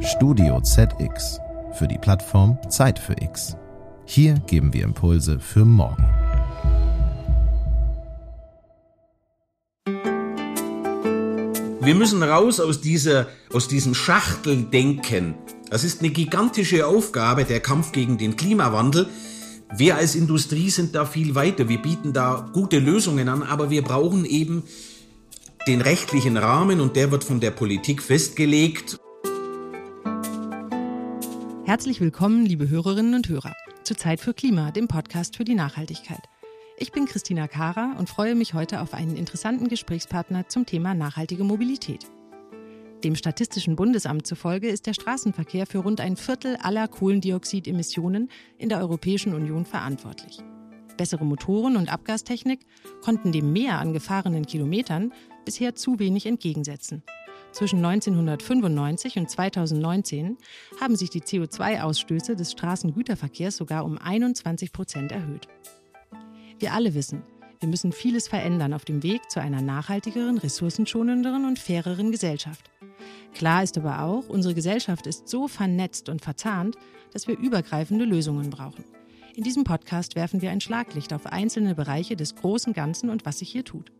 Studio ZX für die Plattform Zeit für X. Hier geben wir Impulse für morgen. Wir müssen raus aus, dieser, aus diesem Schachteldenken. Das ist eine gigantische Aufgabe, der Kampf gegen den Klimawandel. Wir als Industrie sind da viel weiter. Wir bieten da gute Lösungen an, aber wir brauchen eben den rechtlichen Rahmen und der wird von der Politik festgelegt. Herzlich willkommen, liebe Hörerinnen und Hörer, zu Zeit für Klima, dem Podcast für die Nachhaltigkeit. Ich bin Christina Kara und freue mich heute auf einen interessanten Gesprächspartner zum Thema nachhaltige Mobilität. Dem Statistischen Bundesamt zufolge ist der Straßenverkehr für rund ein Viertel aller Kohlendioxidemissionen in der Europäischen Union verantwortlich. Bessere Motoren und Abgastechnik konnten dem Mehr an gefahrenen Kilometern bisher zu wenig entgegensetzen. Zwischen 1995 und 2019 haben sich die CO2-Ausstöße des Straßengüterverkehrs sogar um 21 Prozent erhöht. Wir alle wissen, wir müssen vieles verändern auf dem Weg zu einer nachhaltigeren, ressourcenschonenderen und faireren Gesellschaft. Klar ist aber auch, unsere Gesellschaft ist so vernetzt und verzahnt, dass wir übergreifende Lösungen brauchen. In diesem Podcast werfen wir ein Schlaglicht auf einzelne Bereiche des großen Ganzen und was sich hier tut.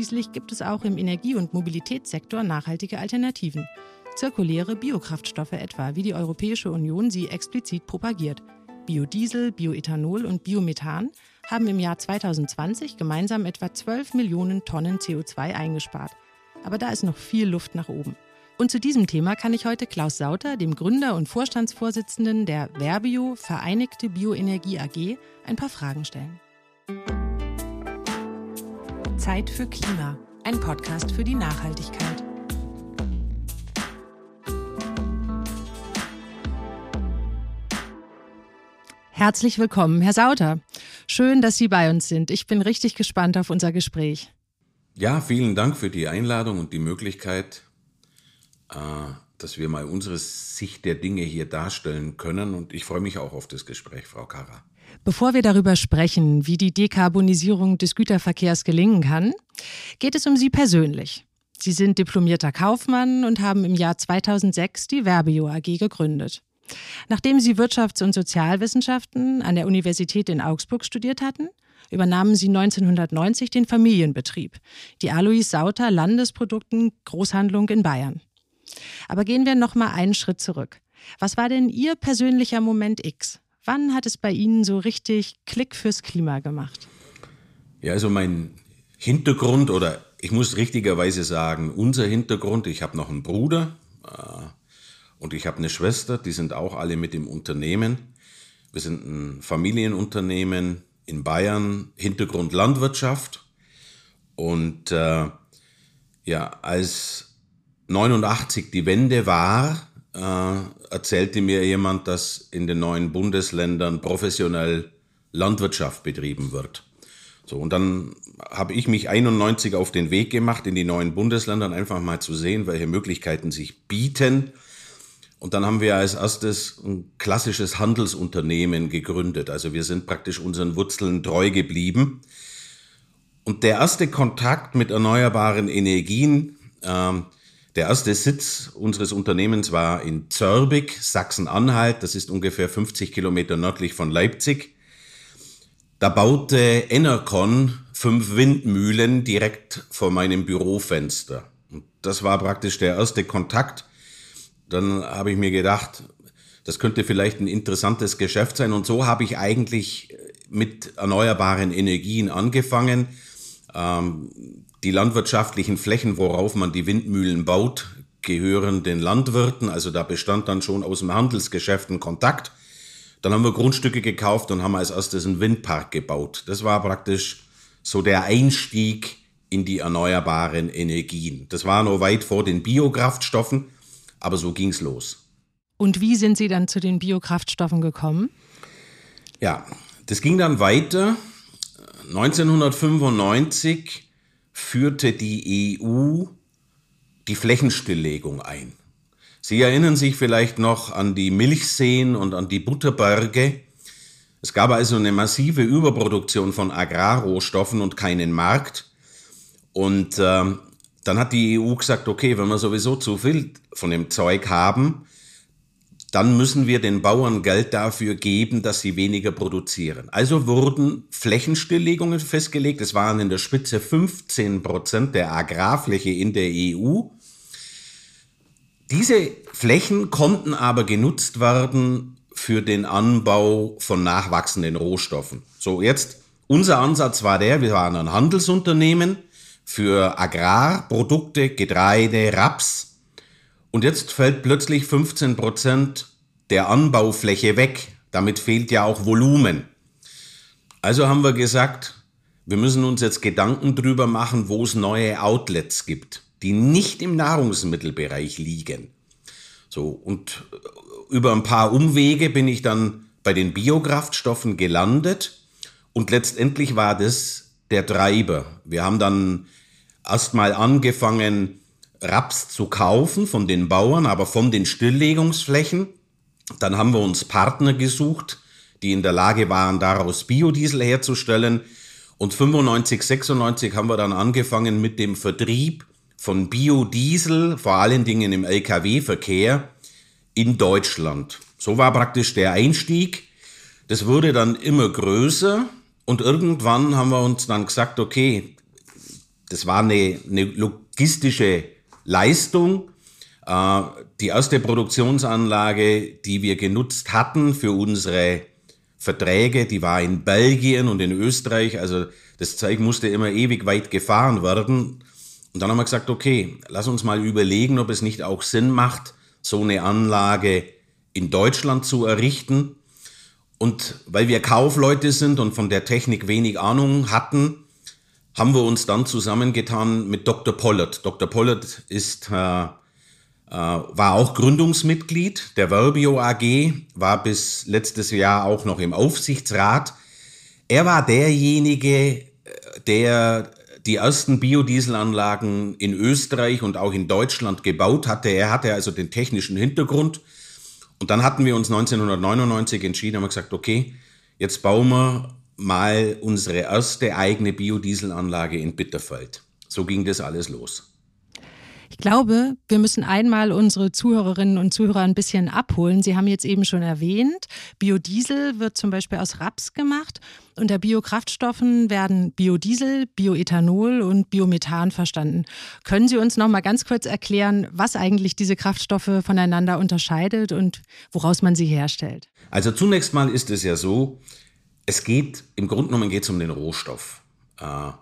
Schließlich gibt es auch im Energie- und Mobilitätssektor nachhaltige Alternativen. Zirkuläre Biokraftstoffe etwa, wie die Europäische Union sie explizit propagiert. Biodiesel, Bioethanol und Biomethan haben im Jahr 2020 gemeinsam etwa 12 Millionen Tonnen CO2 eingespart. Aber da ist noch viel Luft nach oben. Und zu diesem Thema kann ich heute Klaus Sauter, dem Gründer und Vorstandsvorsitzenden der Verbio Vereinigte Bioenergie AG, ein paar Fragen stellen. Zeit für Klima, ein Podcast für die Nachhaltigkeit. Herzlich willkommen, Herr Sauter. Schön, dass Sie bei uns sind. Ich bin richtig gespannt auf unser Gespräch. Ja, vielen Dank für die Einladung und die Möglichkeit, äh, dass wir mal unsere Sicht der Dinge hier darstellen können. Und ich freue mich auch auf das Gespräch, Frau Kara. Bevor wir darüber sprechen, wie die Dekarbonisierung des Güterverkehrs gelingen kann, geht es um Sie persönlich. Sie sind diplomierter Kaufmann und haben im Jahr 2006 die Verbio AG gegründet. Nachdem Sie Wirtschafts- und Sozialwissenschaften an der Universität in Augsburg studiert hatten, übernahmen sie 1990 den Familienbetrieb, die Alois Sauter Landesprodukten Großhandlung in Bayern. Aber gehen wir noch mal einen Schritt zurück. Was war denn Ihr persönlicher Moment X? Wann hat es bei Ihnen so richtig Klick fürs Klima gemacht? Ja, also mein Hintergrund oder ich muss richtigerweise sagen, unser Hintergrund, ich habe noch einen Bruder äh, und ich habe eine Schwester, die sind auch alle mit im Unternehmen. Wir sind ein Familienunternehmen, in Bayern, Hintergrund Landwirtschaft. Und äh, ja, als 89 die Wende war, äh, erzählte mir jemand, dass in den neuen Bundesländern professionell Landwirtschaft betrieben wird. So, und dann habe ich mich 91 auf den Weg gemacht, in die neuen Bundesländer einfach mal zu sehen, welche Möglichkeiten sich bieten. Und dann haben wir als erstes ein klassisches Handelsunternehmen gegründet. Also wir sind praktisch unseren Wurzeln treu geblieben. Und der erste Kontakt mit erneuerbaren Energien, ähm, der erste Sitz unseres Unternehmens war in Zörbig, Sachsen-Anhalt. Das ist ungefähr 50 Kilometer nördlich von Leipzig. Da baute Enercon fünf Windmühlen direkt vor meinem Bürofenster. Und das war praktisch der erste Kontakt dann habe ich mir gedacht, das könnte vielleicht ein interessantes Geschäft sein. Und so habe ich eigentlich mit erneuerbaren Energien angefangen. Ähm, die landwirtschaftlichen Flächen, worauf man die Windmühlen baut, gehören den Landwirten. Also da bestand dann schon aus dem Handelsgeschäft ein Kontakt. Dann haben wir Grundstücke gekauft und haben als erstes einen Windpark gebaut. Das war praktisch so der Einstieg in die erneuerbaren Energien. Das war noch weit vor den Biokraftstoffen. Aber so ging's los. Und wie sind Sie dann zu den Biokraftstoffen gekommen? Ja, das ging dann weiter. 1995 führte die EU die Flächenstilllegung ein. Sie erinnern sich vielleicht noch an die Milchseen und an die Butterberge. Es gab also eine massive Überproduktion von Agrarrohstoffen und keinen Markt. Und äh, dann hat die EU gesagt, okay, wenn wir sowieso zu viel von dem Zeug haben, dann müssen wir den Bauern Geld dafür geben, dass sie weniger produzieren. Also wurden Flächenstilllegungen festgelegt. Es waren in der Spitze 15 Prozent der Agrarfläche in der EU. Diese Flächen konnten aber genutzt werden für den Anbau von nachwachsenden Rohstoffen. So, jetzt unser Ansatz war der, wir waren ein Handelsunternehmen für Agrarprodukte, Getreide, Raps. Und jetzt fällt plötzlich 15 Prozent der Anbaufläche weg. Damit fehlt ja auch Volumen. Also haben wir gesagt, wir müssen uns jetzt Gedanken drüber machen, wo es neue Outlets gibt, die nicht im Nahrungsmittelbereich liegen. So, und über ein paar Umwege bin ich dann bei den Biokraftstoffen gelandet und letztendlich war das der Treiber. Wir haben dann erstmal angefangen, Raps zu kaufen von den Bauern, aber von den Stilllegungsflächen. Dann haben wir uns Partner gesucht, die in der Lage waren, daraus Biodiesel herzustellen. Und 95, 96 haben wir dann angefangen mit dem Vertrieb von Biodiesel, vor allen Dingen im Lkw-Verkehr, in Deutschland. So war praktisch der Einstieg. Das wurde dann immer größer und irgendwann haben wir uns dann gesagt, okay, das war eine, eine logistische Leistung. Äh, die erste Produktionsanlage, die wir genutzt hatten für unsere Verträge, die war in Belgien und in Österreich. Also das Zeug musste immer ewig weit gefahren werden. Und dann haben wir gesagt, okay, lass uns mal überlegen, ob es nicht auch Sinn macht, so eine Anlage in Deutschland zu errichten. Und weil wir Kaufleute sind und von der Technik wenig Ahnung hatten, haben wir uns dann zusammengetan mit Dr. Pollard. Dr. Pollard ist, äh, äh, war auch Gründungsmitglied der Verbio AG, war bis letztes Jahr auch noch im Aufsichtsrat. Er war derjenige, äh, der die ersten Biodieselanlagen in Österreich und auch in Deutschland gebaut hatte. Er hatte also den technischen Hintergrund. Und dann hatten wir uns 1999 entschieden, haben wir gesagt, okay, jetzt bauen wir mal unsere erste eigene Biodieselanlage in Bitterfeld. So ging das alles los. Ich glaube, wir müssen einmal unsere Zuhörerinnen und Zuhörer ein bisschen abholen. Sie haben jetzt eben schon erwähnt, Biodiesel wird zum Beispiel aus Raps gemacht. Unter Biokraftstoffen werden Biodiesel, Bioethanol und Biomethan verstanden. Können Sie uns noch mal ganz kurz erklären, was eigentlich diese Kraftstoffe voneinander unterscheidet und woraus man sie herstellt? Also zunächst mal ist es ja so, es geht, im Grunde genommen geht es um den Rohstoff. Äh,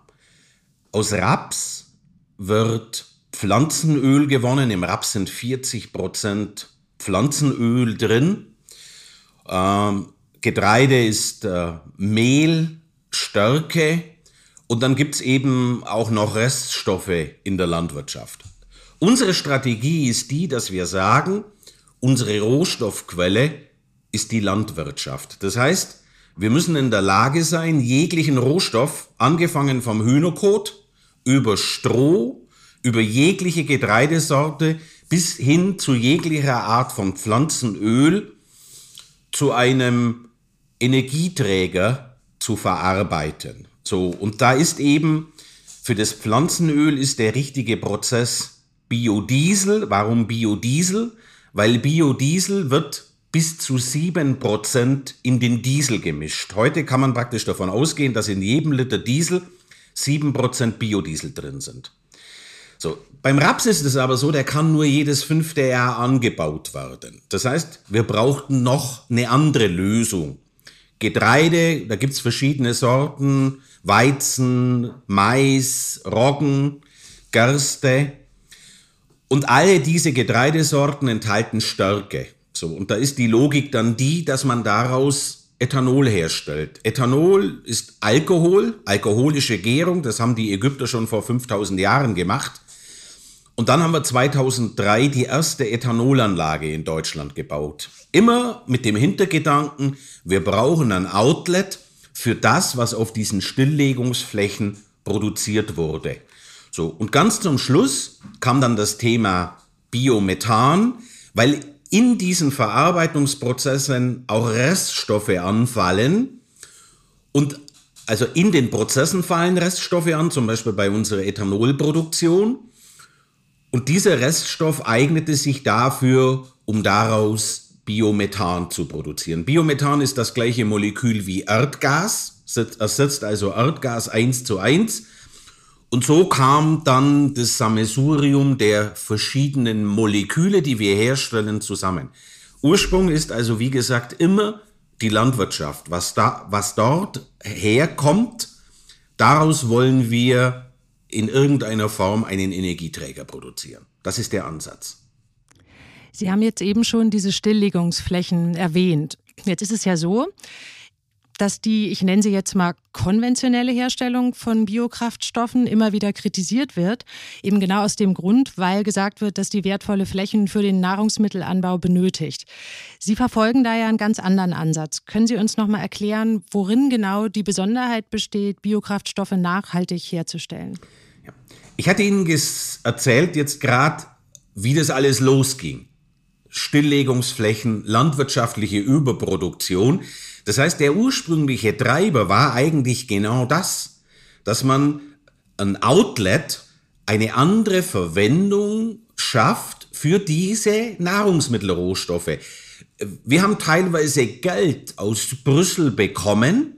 aus Raps wird Pflanzenöl gewonnen. Im Raps sind 40% Pflanzenöl drin. Ähm, Getreide ist äh, Mehl, Stärke und dann gibt es eben auch noch Reststoffe in der Landwirtschaft. Unsere Strategie ist die, dass wir sagen, unsere Rohstoffquelle ist die Landwirtschaft. Das heißt, wir müssen in der Lage sein, jeglichen Rohstoff, angefangen vom Hühnerkot, über Stroh, über jegliche Getreidesorte bis hin zu jeglicher Art von Pflanzenöl zu einem Energieträger zu verarbeiten. So, und da ist eben für das Pflanzenöl ist der richtige Prozess Biodiesel. Warum Biodiesel? Weil Biodiesel wird bis zu sieben Prozent in den Diesel gemischt. Heute kann man praktisch davon ausgehen, dass in jedem Liter Diesel sieben Prozent Biodiesel drin sind. So, beim Raps ist es aber so, der kann nur jedes fünfte Jahr angebaut werden. Das heißt, wir brauchten noch eine andere Lösung. Getreide, da gibt's verschiedene Sorten, Weizen, Mais, Roggen, Gerste. Und alle diese Getreidesorten enthalten Stärke. So, und da ist die Logik dann die, dass man daraus Ethanol herstellt. Ethanol ist Alkohol, alkoholische Gärung, das haben die Ägypter schon vor 5000 Jahren gemacht. Und dann haben wir 2003 die erste Ethanolanlage in Deutschland gebaut. Immer mit dem Hintergedanken, wir brauchen ein Outlet für das, was auf diesen Stilllegungsflächen produziert wurde. So, und ganz zum Schluss kam dann das Thema Biomethan, weil in diesen Verarbeitungsprozessen auch Reststoffe anfallen und also in den Prozessen fallen Reststoffe an, zum Beispiel bei unserer Ethanolproduktion. Und dieser Reststoff eignete sich dafür, um daraus Biomethan zu produzieren. Biomethan ist das gleiche Molekül wie Erdgas, ersetzt also Erdgas eins zu eins. Und so kam dann das Sammelsurium der verschiedenen Moleküle, die wir herstellen, zusammen. Ursprung ist also, wie gesagt, immer die Landwirtschaft. Was, da, was dort herkommt, daraus wollen wir in irgendeiner Form einen Energieträger produzieren. Das ist der Ansatz. Sie haben jetzt eben schon diese Stilllegungsflächen erwähnt. Jetzt ist es ja so, dass die, ich nenne sie jetzt mal konventionelle Herstellung von Biokraftstoffen immer wieder kritisiert wird. Eben genau aus dem Grund, weil gesagt wird, dass die wertvolle Flächen für den Nahrungsmittelanbau benötigt. Sie verfolgen da ja einen ganz anderen Ansatz. Können Sie uns noch mal erklären, worin genau die Besonderheit besteht, Biokraftstoffe nachhaltig herzustellen? Ja. Ich hatte Ihnen erzählt jetzt gerade, wie das alles losging. Stilllegungsflächen, landwirtschaftliche Überproduktion. Das heißt, der ursprüngliche Treiber war eigentlich genau das, dass man ein Outlet, eine andere Verwendung schafft für diese Nahrungsmittelrohstoffe. Wir haben teilweise Geld aus Brüssel bekommen,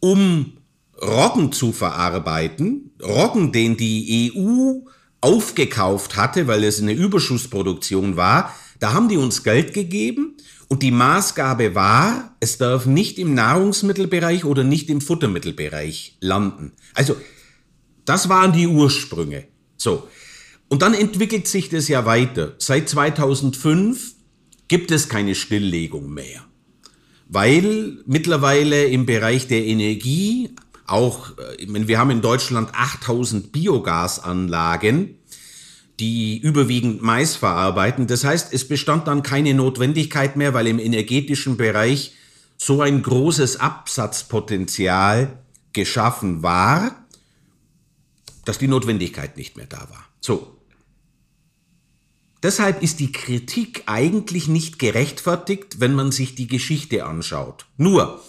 um Roggen zu verarbeiten. Roggen, den die EU aufgekauft hatte, weil es eine Überschuss-Produktion war. Da haben die uns Geld gegeben und die Maßgabe war, es darf nicht im Nahrungsmittelbereich oder nicht im Futtermittelbereich landen. Also, das waren die Ursprünge. So. Und dann entwickelt sich das ja weiter. Seit 2005 gibt es keine Stilllegung mehr. Weil mittlerweile im Bereich der Energie auch, äh, wir haben in Deutschland 8000 Biogasanlagen die überwiegend Mais verarbeiten. Das heißt, es bestand dann keine Notwendigkeit mehr, weil im energetischen Bereich so ein großes Absatzpotenzial geschaffen war, dass die Notwendigkeit nicht mehr da war. So. Deshalb ist die Kritik eigentlich nicht gerechtfertigt, wenn man sich die Geschichte anschaut. Nur,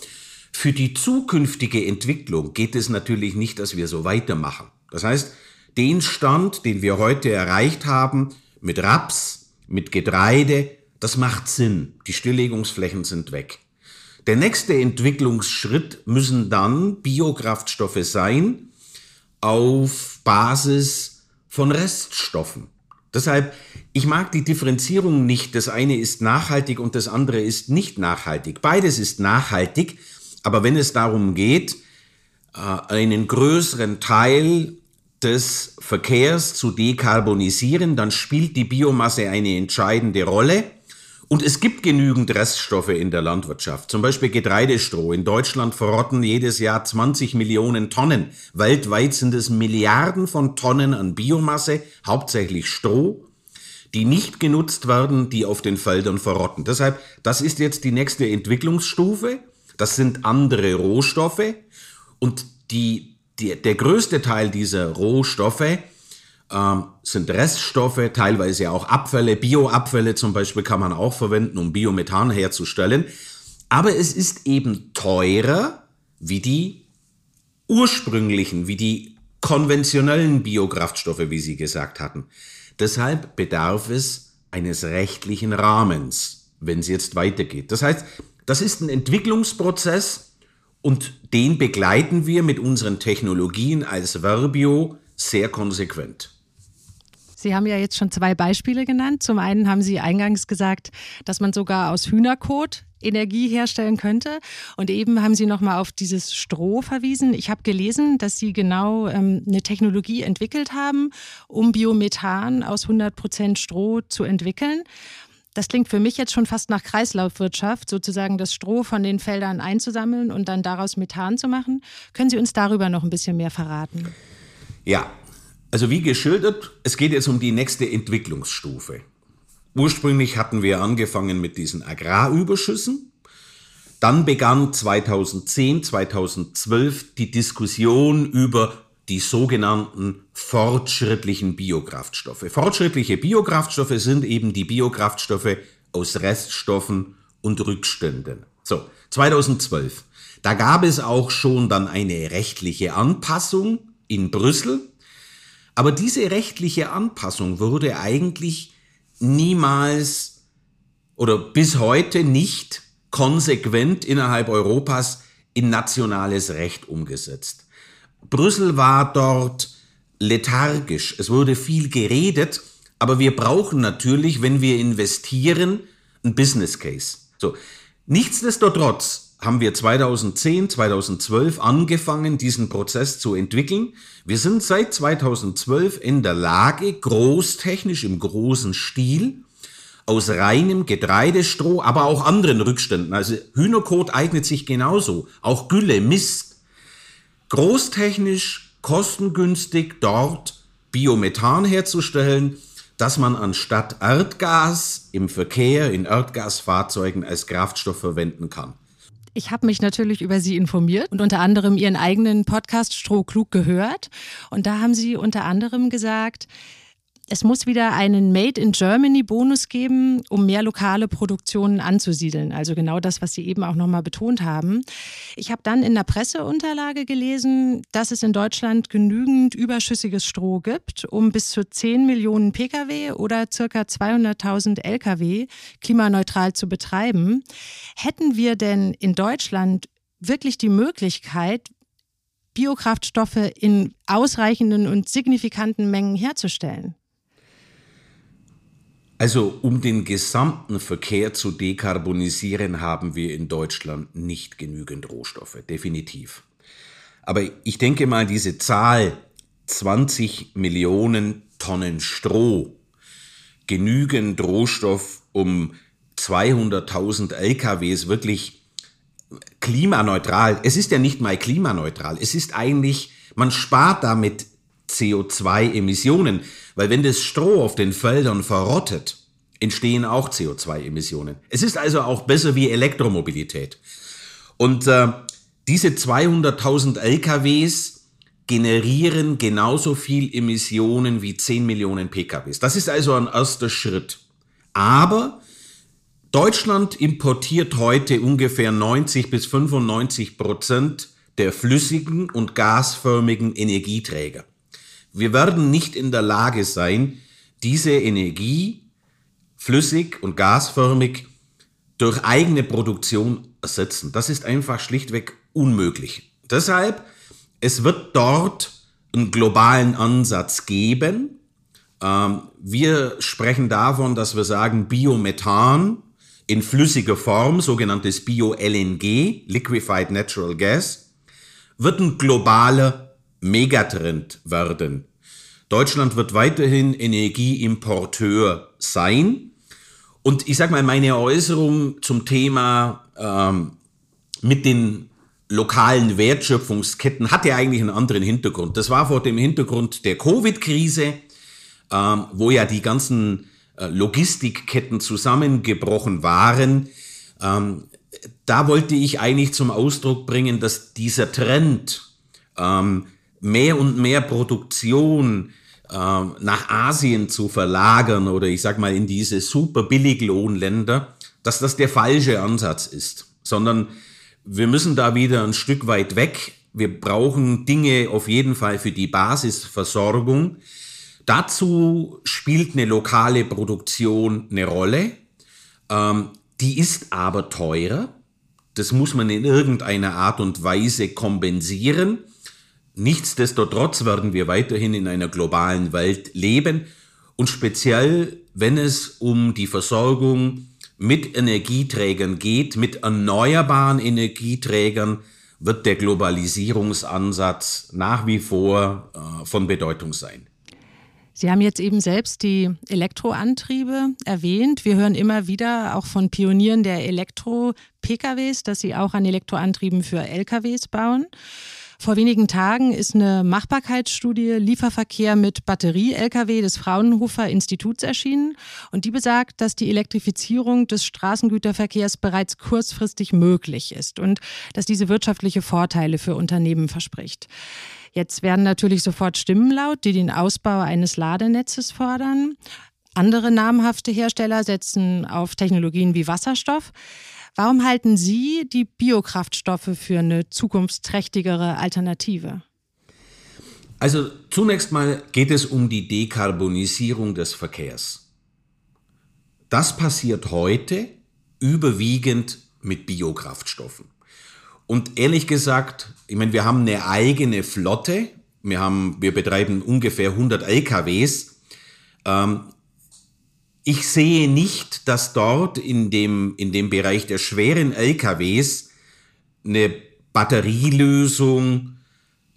für die zukünftige Entwicklung geht es natürlich nicht, dass wir so weitermachen. Das heißt, den Stand, den wir heute erreicht haben, mit Raps, mit Getreide, das macht Sinn. Die Stilllegungsflächen sind weg. Der nächste Entwicklungsschritt müssen dann Biokraftstoffe sein auf Basis von Reststoffen. Deshalb, ich mag die Differenzierung nicht. Das eine ist nachhaltig und das andere ist nicht nachhaltig. Beides ist nachhaltig, aber wenn es darum geht, äh, einen größeren Teil des Verkehrs zu dekarbonisieren, dann spielt die Biomasse eine entscheidende Rolle. Und es gibt genügend Reststoffe in der Landwirtschaft, zum Beispiel Getreidestroh. In Deutschland verrotten jedes Jahr 20 Millionen Tonnen. Weltweit sind es Milliarden von Tonnen an Biomasse, hauptsächlich Stroh, die nicht genutzt werden, die auf den Feldern verrotten. Deshalb, das ist jetzt die nächste Entwicklungsstufe. Das sind andere Rohstoffe und die die, der größte Teil dieser Rohstoffe ähm, sind Reststoffe, teilweise auch Abfälle. Bioabfälle zum Beispiel kann man auch verwenden, um Biomethan herzustellen. Aber es ist eben teurer wie die ursprünglichen, wie die konventionellen Biokraftstoffe, wie Sie gesagt hatten. Deshalb bedarf es eines rechtlichen Rahmens, wenn es jetzt weitergeht. Das heißt, das ist ein Entwicklungsprozess, und den begleiten wir mit unseren Technologien als Verbio sehr konsequent. Sie haben ja jetzt schon zwei Beispiele genannt. Zum einen haben Sie eingangs gesagt, dass man sogar aus Hühnerkot Energie herstellen könnte. Und eben haben Sie nochmal auf dieses Stroh verwiesen. Ich habe gelesen, dass Sie genau ähm, eine Technologie entwickelt haben, um Biomethan aus 100 Prozent Stroh zu entwickeln. Das klingt für mich jetzt schon fast nach Kreislaufwirtschaft, sozusagen das Stroh von den Feldern einzusammeln und dann daraus Methan zu machen. Können Sie uns darüber noch ein bisschen mehr verraten? Ja, also wie geschildert, es geht jetzt um die nächste Entwicklungsstufe. Ursprünglich hatten wir angefangen mit diesen Agrarüberschüssen. Dann begann 2010, 2012 die Diskussion über die sogenannten fortschrittlichen Biokraftstoffe. Fortschrittliche Biokraftstoffe sind eben die Biokraftstoffe aus Reststoffen und Rückständen. So, 2012. Da gab es auch schon dann eine rechtliche Anpassung in Brüssel. Aber diese rechtliche Anpassung wurde eigentlich niemals oder bis heute nicht konsequent innerhalb Europas in nationales Recht umgesetzt. Brüssel war dort lethargisch. Es wurde viel geredet, aber wir brauchen natürlich, wenn wir investieren, ein Business Case. So. Nichtsdestotrotz haben wir 2010, 2012 angefangen, diesen Prozess zu entwickeln. Wir sind seit 2012 in der Lage, großtechnisch im großen Stil aus reinem Getreidestroh, aber auch anderen Rückständen. Also Hühnerkot eignet sich genauso. Auch Gülle, Mist. Großtechnisch, kostengünstig dort Biomethan herzustellen, dass man anstatt Erdgas im Verkehr, in Erdgasfahrzeugen als Kraftstoff verwenden kann. Ich habe mich natürlich über Sie informiert und unter anderem Ihren eigenen Podcast Stroh klug gehört. Und da haben Sie unter anderem gesagt, es muss wieder einen Made in Germany Bonus geben, um mehr lokale Produktionen anzusiedeln. Also genau das, was Sie eben auch nochmal betont haben. Ich habe dann in der Presseunterlage gelesen, dass es in Deutschland genügend überschüssiges Stroh gibt, um bis zu 10 Millionen Pkw oder circa 200.000 Lkw klimaneutral zu betreiben. Hätten wir denn in Deutschland wirklich die Möglichkeit, Biokraftstoffe in ausreichenden und signifikanten Mengen herzustellen? Also um den gesamten Verkehr zu dekarbonisieren, haben wir in Deutschland nicht genügend Rohstoffe, definitiv. Aber ich denke mal, diese Zahl 20 Millionen Tonnen Stroh, genügend Rohstoff, um 200.000 LKWs wirklich klimaneutral, es ist ja nicht mal klimaneutral, es ist eigentlich, man spart damit CO2-Emissionen. Weil wenn das Stroh auf den Feldern verrottet, entstehen auch CO2-Emissionen. Es ist also auch besser wie Elektromobilität. Und äh, diese 200.000 LKWs generieren genauso viel Emissionen wie 10 Millionen PKWs. Das ist also ein erster Schritt. Aber Deutschland importiert heute ungefähr 90 bis 95 Prozent der flüssigen und gasförmigen Energieträger. Wir werden nicht in der Lage sein, diese Energie flüssig und gasförmig durch eigene Produktion ersetzen. Das ist einfach schlichtweg unmöglich. Deshalb, es wird dort einen globalen Ansatz geben. Ähm, wir sprechen davon, dass wir sagen, Biomethan in flüssiger Form, sogenanntes Bio-LNG, Liquefied Natural Gas, wird ein globaler Megatrend werden. Deutschland wird weiterhin Energieimporteur sein. Und ich sage mal, meine Äußerung zum Thema ähm, mit den lokalen Wertschöpfungsketten hat ja eigentlich einen anderen Hintergrund. Das war vor dem Hintergrund der Covid-Krise, ähm, wo ja die ganzen äh, Logistikketten zusammengebrochen waren. Ähm, da wollte ich eigentlich zum Ausdruck bringen, dass dieser Trend ähm, mehr und mehr Produktion äh, nach Asien zu verlagern oder ich sag mal in diese super Billiglohnländer, dass das der falsche Ansatz ist, sondern wir müssen da wieder ein Stück weit weg. Wir brauchen Dinge auf jeden Fall für die Basisversorgung. Dazu spielt eine lokale Produktion eine Rolle. Ähm, die ist aber teurer. Das muss man in irgendeiner Art und Weise kompensieren. Nichtsdestotrotz werden wir weiterhin in einer globalen Welt leben und speziell, wenn es um die Versorgung mit Energieträgern geht, mit erneuerbaren Energieträgern, wird der Globalisierungsansatz nach wie vor äh, von Bedeutung sein. Sie haben jetzt eben selbst die Elektroantriebe erwähnt. Wir hören immer wieder auch von Pionieren der Elektro-PKWs, dass sie auch an Elektroantrieben für LKWs bauen. Vor wenigen Tagen ist eine Machbarkeitsstudie Lieferverkehr mit Batterie-Lkw des Fraunhofer Instituts erschienen und die besagt, dass die Elektrifizierung des Straßengüterverkehrs bereits kurzfristig möglich ist und dass diese wirtschaftliche Vorteile für Unternehmen verspricht. Jetzt werden natürlich sofort Stimmen laut, die den Ausbau eines Ladenetzes fordern. Andere namhafte Hersteller setzen auf Technologien wie Wasserstoff. Warum halten Sie die Biokraftstoffe für eine zukunftsträchtigere Alternative? Also zunächst mal geht es um die Dekarbonisierung des Verkehrs. Das passiert heute überwiegend mit Biokraftstoffen. Und ehrlich gesagt, ich meine, wir haben eine eigene Flotte. Wir, haben, wir betreiben ungefähr 100 LKWs. Ähm, ich sehe nicht, dass dort in dem, in dem Bereich der schweren LKWs eine Batterielösung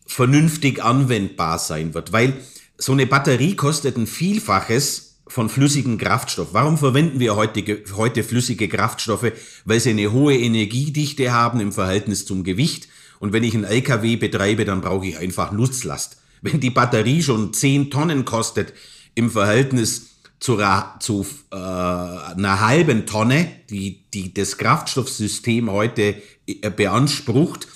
vernünftig anwendbar sein wird, weil so eine Batterie kostet ein Vielfaches von flüssigem Kraftstoff. Warum verwenden wir heute, heute flüssige Kraftstoffe? Weil sie eine hohe Energiedichte haben im Verhältnis zum Gewicht. Und wenn ich einen LKW betreibe, dann brauche ich einfach Nutzlast. Wenn die Batterie schon 10 Tonnen kostet im Verhältnis zu, zu äh, einer halben Tonne, die, die das Kraftstoffsystem heute äh, beansprucht,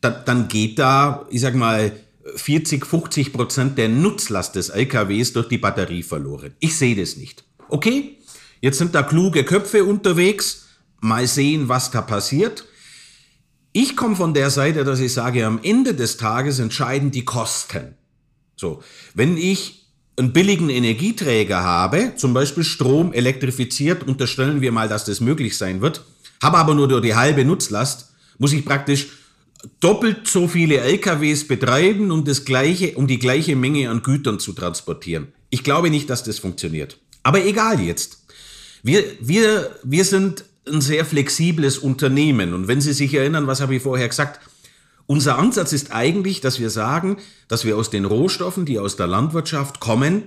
dann, dann geht da, ich sag mal, 40, 50 Prozent der Nutzlast des LKWs durch die Batterie verloren. Ich sehe das nicht. Okay, jetzt sind da kluge Köpfe unterwegs. Mal sehen, was da passiert. Ich komme von der Seite, dass ich sage, am Ende des Tages entscheiden die Kosten. So, wenn ich einen billigen Energieträger habe, zum Beispiel Strom elektrifiziert, unterstellen wir mal, dass das möglich sein wird, habe aber nur die halbe Nutzlast, muss ich praktisch doppelt so viele LKWs betreiben, um, das gleiche, um die gleiche Menge an Gütern zu transportieren. Ich glaube nicht, dass das funktioniert. Aber egal jetzt. Wir, wir, wir sind ein sehr flexibles Unternehmen. Und wenn Sie sich erinnern, was habe ich vorher gesagt? Unser Ansatz ist eigentlich, dass wir sagen, dass wir aus den Rohstoffen, die aus der Landwirtschaft kommen,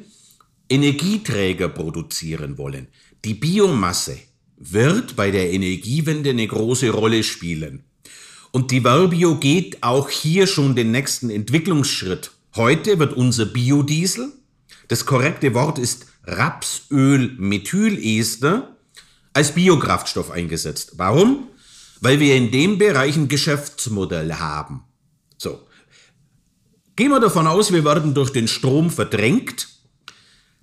Energieträger produzieren wollen. Die Biomasse wird bei der Energiewende eine große Rolle spielen. Und die Verbio geht auch hier schon den nächsten Entwicklungsschritt. Heute wird unser Biodiesel, das korrekte Wort ist Rapsölmethylester, als Biokraftstoff eingesetzt. Warum? Weil wir in dem Bereich ein Geschäftsmodell haben. So. Gehen wir davon aus, wir werden durch den Strom verdrängt,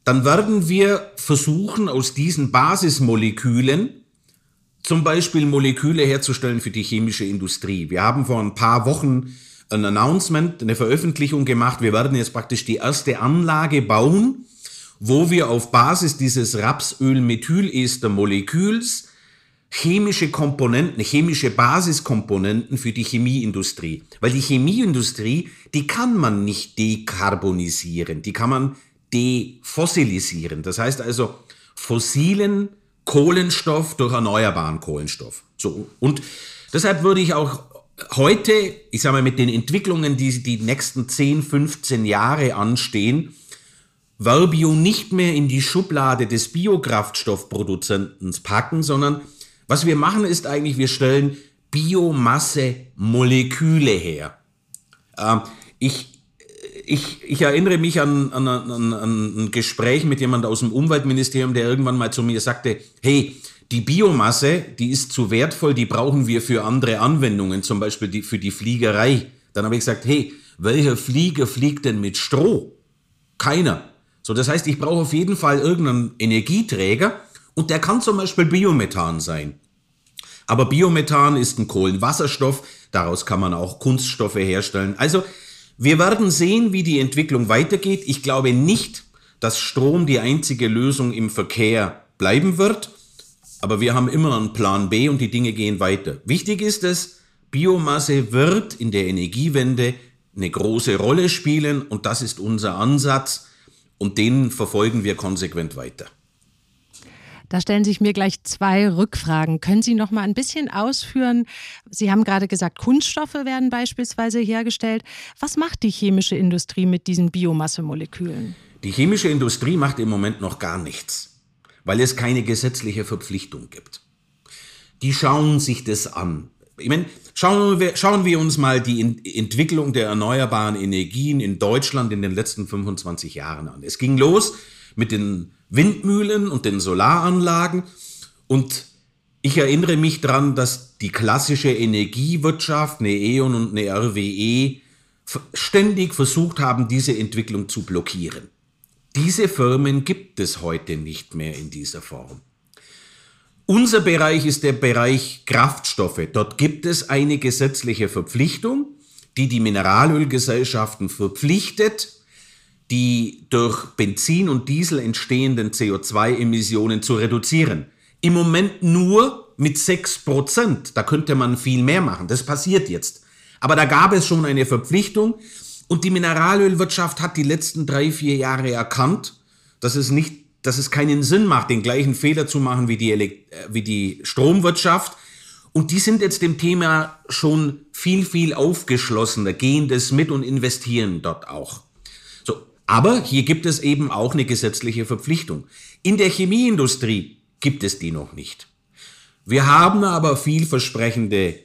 dann werden wir versuchen, aus diesen Basismolekülen zum Beispiel Moleküle herzustellen für die chemische Industrie. Wir haben vor ein paar Wochen ein Announcement, eine Veröffentlichung gemacht. Wir werden jetzt praktisch die erste Anlage bauen, wo wir auf Basis dieses Rapsöl-Methylester-Moleküls chemische Komponenten, chemische Basiskomponenten für die Chemieindustrie. Weil die Chemieindustrie, die kann man nicht dekarbonisieren, die kann man defossilisieren. Das heißt also, fossilen Kohlenstoff durch erneuerbaren Kohlenstoff. So. Und deshalb würde ich auch heute, ich sage mal, mit den Entwicklungen, die die nächsten 10, 15 Jahre anstehen, Verbio nicht mehr in die Schublade des Biokraftstoffproduzenten packen, sondern was wir machen ist eigentlich, wir stellen Biomasse-Moleküle her. Ähm, ich ich, ich erinnere mich an, an, an, an ein Gespräch mit jemand aus dem Umweltministerium, der irgendwann mal zu mir sagte, hey, die Biomasse, die ist zu wertvoll, die brauchen wir für andere Anwendungen, zum Beispiel die, für die Fliegerei. Dann habe ich gesagt, hey, welcher Flieger fliegt denn mit Stroh? Keiner. So, das heißt, ich brauche auf jeden Fall irgendeinen Energieträger und der kann zum Beispiel Biomethan sein. Aber Biomethan ist ein Kohlenwasserstoff, daraus kann man auch Kunststoffe herstellen. Also wir werden sehen, wie die Entwicklung weitergeht. Ich glaube nicht, dass Strom die einzige Lösung im Verkehr bleiben wird, aber wir haben immer einen Plan B und die Dinge gehen weiter. Wichtig ist es, Biomasse wird in der Energiewende eine große Rolle spielen und das ist unser Ansatz und den verfolgen wir konsequent weiter. Da stellen sich mir gleich zwei Rückfragen. Können Sie noch mal ein bisschen ausführen? Sie haben gerade gesagt, Kunststoffe werden beispielsweise hergestellt. Was macht die chemische Industrie mit diesen Biomassemolekülen? Die chemische Industrie macht im Moment noch gar nichts, weil es keine gesetzliche Verpflichtung gibt. Die schauen sich das an. Ich meine, schauen wir, schauen wir uns mal die Entwicklung der erneuerbaren Energien in Deutschland in den letzten 25 Jahren an. Es ging los mit den Windmühlen und den Solaranlagen. Und ich erinnere mich daran, dass die klassische Energiewirtschaft, eine E.ON und eine RWE, ständig versucht haben, diese Entwicklung zu blockieren. Diese Firmen gibt es heute nicht mehr in dieser Form. Unser Bereich ist der Bereich Kraftstoffe. Dort gibt es eine gesetzliche Verpflichtung. die die Mineralölgesellschaften verpflichtet, die durch Benzin und Diesel entstehenden CO2-Emissionen zu reduzieren. Im Moment nur mit 6%. Da könnte man viel mehr machen. Das passiert jetzt. Aber da gab es schon eine Verpflichtung und die Mineralölwirtschaft hat die letzten drei, vier Jahre erkannt, dass es nicht, dass es keinen Sinn macht, den gleichen Fehler zu machen wie die, Elekt äh, wie die Stromwirtschaft. Und die sind jetzt dem Thema schon viel, viel aufgeschlossener, gehen das mit und investieren dort auch. Aber hier gibt es eben auch eine gesetzliche Verpflichtung. In der Chemieindustrie gibt es die noch nicht. Wir haben aber vielversprechende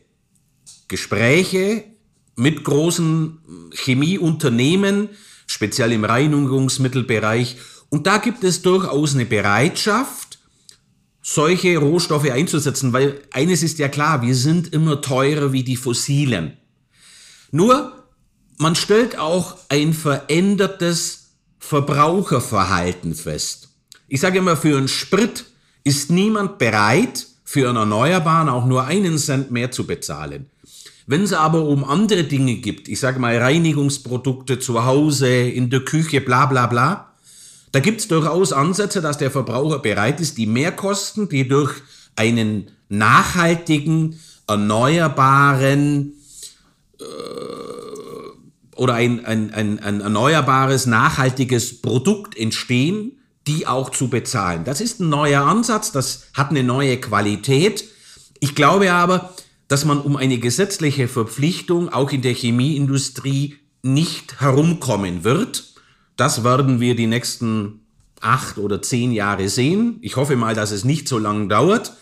Gespräche mit großen Chemieunternehmen, speziell im Reinigungsmittelbereich. Und da gibt es durchaus eine Bereitschaft, solche Rohstoffe einzusetzen, weil eines ist ja klar, wir sind immer teurer wie die fossilen. Nur, man stellt auch ein verändertes Verbraucherverhalten fest. Ich sage immer, für einen Sprit ist niemand bereit, für einen Erneuerbaren auch nur einen Cent mehr zu bezahlen. Wenn es aber um andere Dinge gibt, ich sage mal Reinigungsprodukte zu Hause, in der Küche, bla bla bla, da gibt es durchaus Ansätze, dass der Verbraucher bereit ist, die Mehrkosten, die durch einen nachhaltigen, erneuerbaren oder ein, ein, ein, ein erneuerbares, nachhaltiges Produkt entstehen, die auch zu bezahlen. Das ist ein neuer Ansatz, das hat eine neue Qualität. Ich glaube aber, dass man um eine gesetzliche Verpflichtung auch in der Chemieindustrie nicht herumkommen wird. Das werden wir die nächsten acht oder zehn Jahre sehen. Ich hoffe mal, dass es nicht so lange dauert.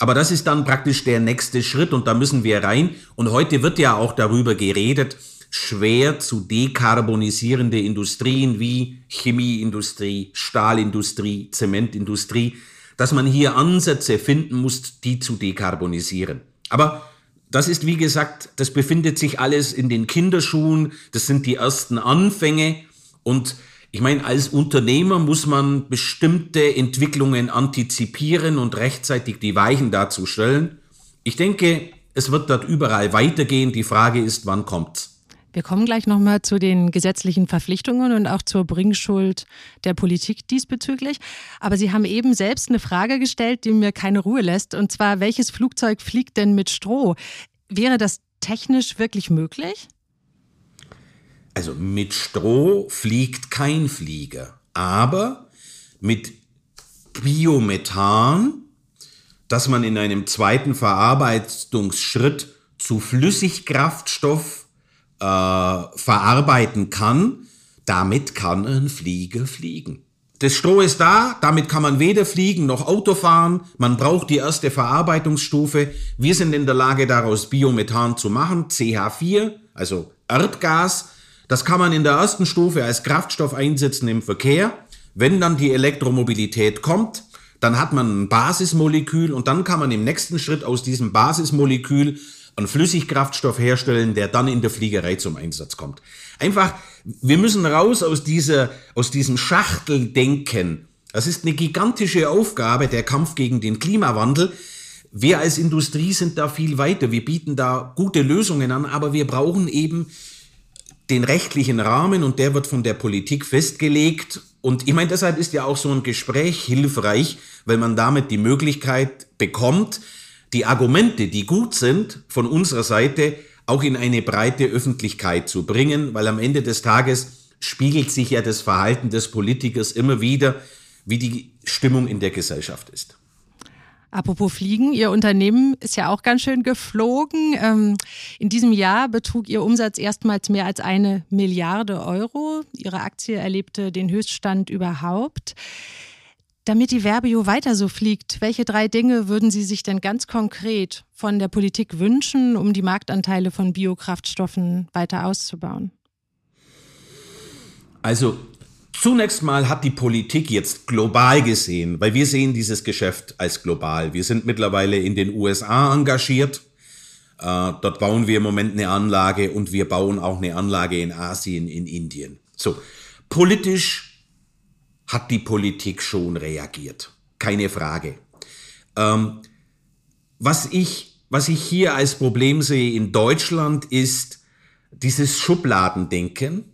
Aber das ist dann praktisch der nächste Schritt und da müssen wir rein. Und heute wird ja auch darüber geredet, schwer zu dekarbonisierende Industrien wie Chemieindustrie, Stahlindustrie, Zementindustrie, dass man hier Ansätze finden muss, die zu dekarbonisieren. Aber das ist, wie gesagt, das befindet sich alles in den Kinderschuhen. Das sind die ersten Anfänge. Und ich meine, als Unternehmer muss man bestimmte Entwicklungen antizipieren und rechtzeitig die Weichen dazu stellen. Ich denke, es wird dort überall weitergehen. Die Frage ist, wann kommt's? Wir kommen gleich nochmal zu den gesetzlichen Verpflichtungen und auch zur Bringschuld der Politik diesbezüglich. Aber Sie haben eben selbst eine Frage gestellt, die mir keine Ruhe lässt. Und zwar, welches Flugzeug fliegt denn mit Stroh? Wäre das technisch wirklich möglich? Also mit Stroh fliegt kein Flieger. Aber mit Biomethan, das man in einem zweiten Verarbeitungsschritt zu Flüssigkraftstoff äh, verarbeiten kann, damit kann ein Flieger fliegen. Das Stroh ist da, damit kann man weder fliegen noch Auto fahren. Man braucht die erste Verarbeitungsstufe. Wir sind in der Lage, daraus Biomethan zu machen, CH4, also Erdgas. Das kann man in der ersten Stufe als Kraftstoff einsetzen im Verkehr. Wenn dann die Elektromobilität kommt, dann hat man ein Basismolekül und dann kann man im nächsten Schritt aus diesem Basismolekül einen Flüssigkraftstoff herstellen, der dann in der Fliegerei zum Einsatz kommt. Einfach, wir müssen raus aus dieser, aus diesem Schachteldenken. Das ist eine gigantische Aufgabe, der Kampf gegen den Klimawandel. Wir als Industrie sind da viel weiter. Wir bieten da gute Lösungen an, aber wir brauchen eben den rechtlichen Rahmen und der wird von der Politik festgelegt. Und ich meine, deshalb ist ja auch so ein Gespräch hilfreich, weil man damit die Möglichkeit bekommt, die Argumente, die gut sind, von unserer Seite auch in eine breite Öffentlichkeit zu bringen, weil am Ende des Tages spiegelt sich ja das Verhalten des Politikers immer wieder, wie die Stimmung in der Gesellschaft ist. Apropos Fliegen, Ihr Unternehmen ist ja auch ganz schön geflogen. Ähm, in diesem Jahr betrug Ihr Umsatz erstmals mehr als eine Milliarde Euro. Ihre Aktie erlebte den Höchststand überhaupt. Damit die Verbio weiter so fliegt, welche drei Dinge würden Sie sich denn ganz konkret von der Politik wünschen, um die Marktanteile von Biokraftstoffen weiter auszubauen? Also zunächst mal hat die Politik jetzt global gesehen, weil wir sehen dieses Geschäft als global. Wir sind mittlerweile in den USA engagiert. Äh, dort bauen wir im Moment eine Anlage und wir bauen auch eine Anlage in Asien, in Indien. So, politisch hat die Politik schon reagiert. Keine Frage. Ähm, was, ich, was ich hier als Problem sehe in Deutschland ist, dieses Schubladendenken.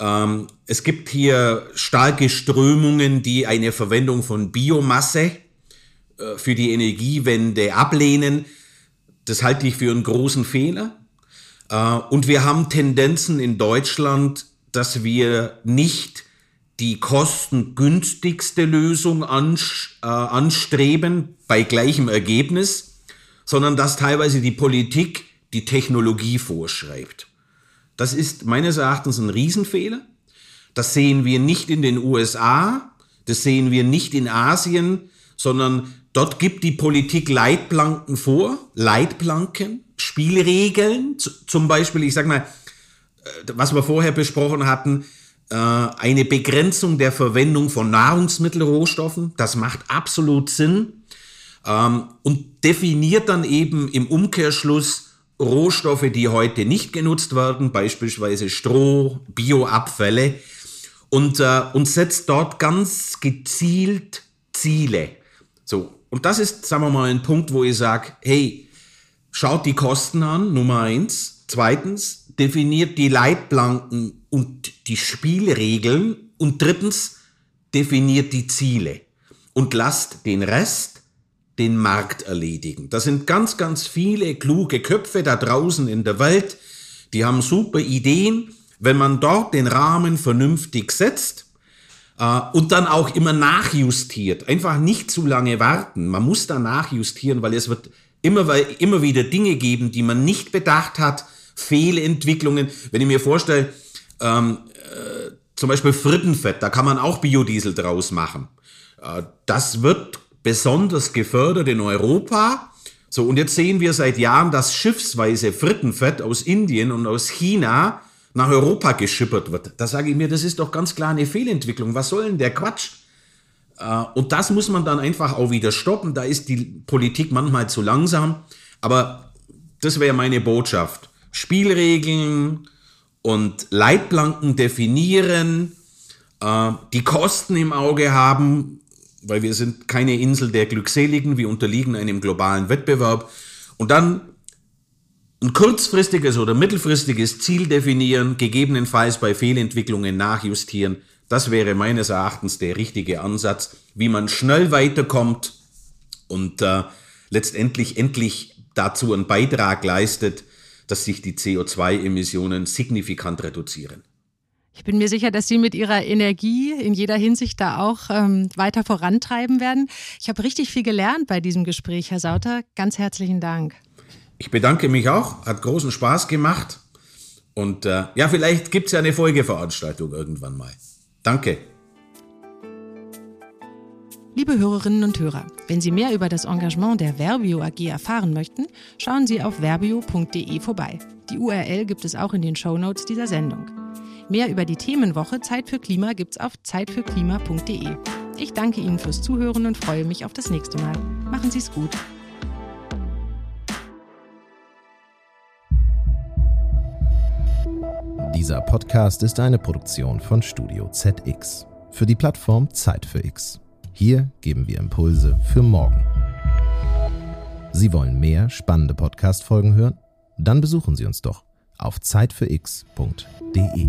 Ähm, es gibt hier starke Strömungen, die eine Verwendung von Biomasse äh, für die Energiewende ablehnen. Das halte ich für einen großen Fehler. Äh, und wir haben Tendenzen in Deutschland, dass wir nicht die kostengünstigste Lösung äh, anstreben bei gleichem Ergebnis, sondern dass teilweise die Politik die Technologie vorschreibt. Das ist meines Erachtens ein Riesenfehler. Das sehen wir nicht in den USA, das sehen wir nicht in Asien, sondern dort gibt die Politik Leitplanken vor, Leitplanken, Spielregeln, zum Beispiel, ich sag mal, äh, was wir vorher besprochen hatten, eine Begrenzung der Verwendung von Nahrungsmittelrohstoffen, das macht absolut Sinn ähm, und definiert dann eben im Umkehrschluss Rohstoffe, die heute nicht genutzt werden, beispielsweise Stroh, Bioabfälle und, äh, und setzt dort ganz gezielt Ziele. So, und das ist, sagen wir mal, ein Punkt, wo ich sage, hey, schaut die Kosten an, Nummer eins. Zweitens, definiert die Leitplanken und die Spielregeln. Und drittens, definiert die Ziele. Und lasst den Rest den Markt erledigen. Das sind ganz, ganz viele kluge Köpfe da draußen in der Welt, die haben super Ideen. Wenn man dort den Rahmen vernünftig setzt äh, und dann auch immer nachjustiert, einfach nicht zu lange warten. Man muss da nachjustieren, weil es wird immer, immer wieder Dinge geben, die man nicht bedacht hat, Fehlentwicklungen. Wenn ich mir vorstelle, ähm, äh, zum Beispiel Frittenfett, da kann man auch Biodiesel draus machen. Äh, das wird besonders gefördert in Europa. So, und jetzt sehen wir seit Jahren, dass schiffsweise Frittenfett aus Indien und aus China nach Europa geschippert wird. Da sage ich mir, das ist doch ganz klar eine Fehlentwicklung. Was soll denn der Quatsch? Äh, und das muss man dann einfach auch wieder stoppen. Da ist die Politik manchmal zu langsam. Aber das wäre meine Botschaft. Spielregeln und Leitplanken definieren, äh, die Kosten im Auge haben, weil wir sind keine Insel der Glückseligen, wir unterliegen einem globalen Wettbewerb. Und dann ein kurzfristiges oder mittelfristiges Ziel definieren, gegebenenfalls bei Fehlentwicklungen nachjustieren. Das wäre meines Erachtens der richtige Ansatz, wie man schnell weiterkommt und äh, letztendlich endlich dazu einen Beitrag leistet, dass sich die CO2-Emissionen signifikant reduzieren. Ich bin mir sicher, dass Sie mit Ihrer Energie in jeder Hinsicht da auch ähm, weiter vorantreiben werden. Ich habe richtig viel gelernt bei diesem Gespräch, Herr Sauter. Ganz herzlichen Dank. Ich bedanke mich auch, hat großen Spaß gemacht. Und äh, ja, vielleicht gibt es ja eine Folgeveranstaltung irgendwann mal. Danke. Liebe Hörerinnen und Hörer, wenn Sie mehr über das Engagement der Verbio AG erfahren möchten, schauen Sie auf verbio.de vorbei. Die URL gibt es auch in den Show Notes dieser Sendung. Mehr über die Themenwoche Zeit für Klima gibt's auf zeitfürklima.de. Ich danke Ihnen fürs Zuhören und freue mich auf das nächste Mal. Machen Sie es gut. Dieser Podcast ist eine Produktion von Studio ZX für die Plattform Zeit für X. Hier geben wir Impulse für morgen. Sie wollen mehr spannende Podcast-Folgen hören? Dann besuchen Sie uns doch auf zeitfürx.de.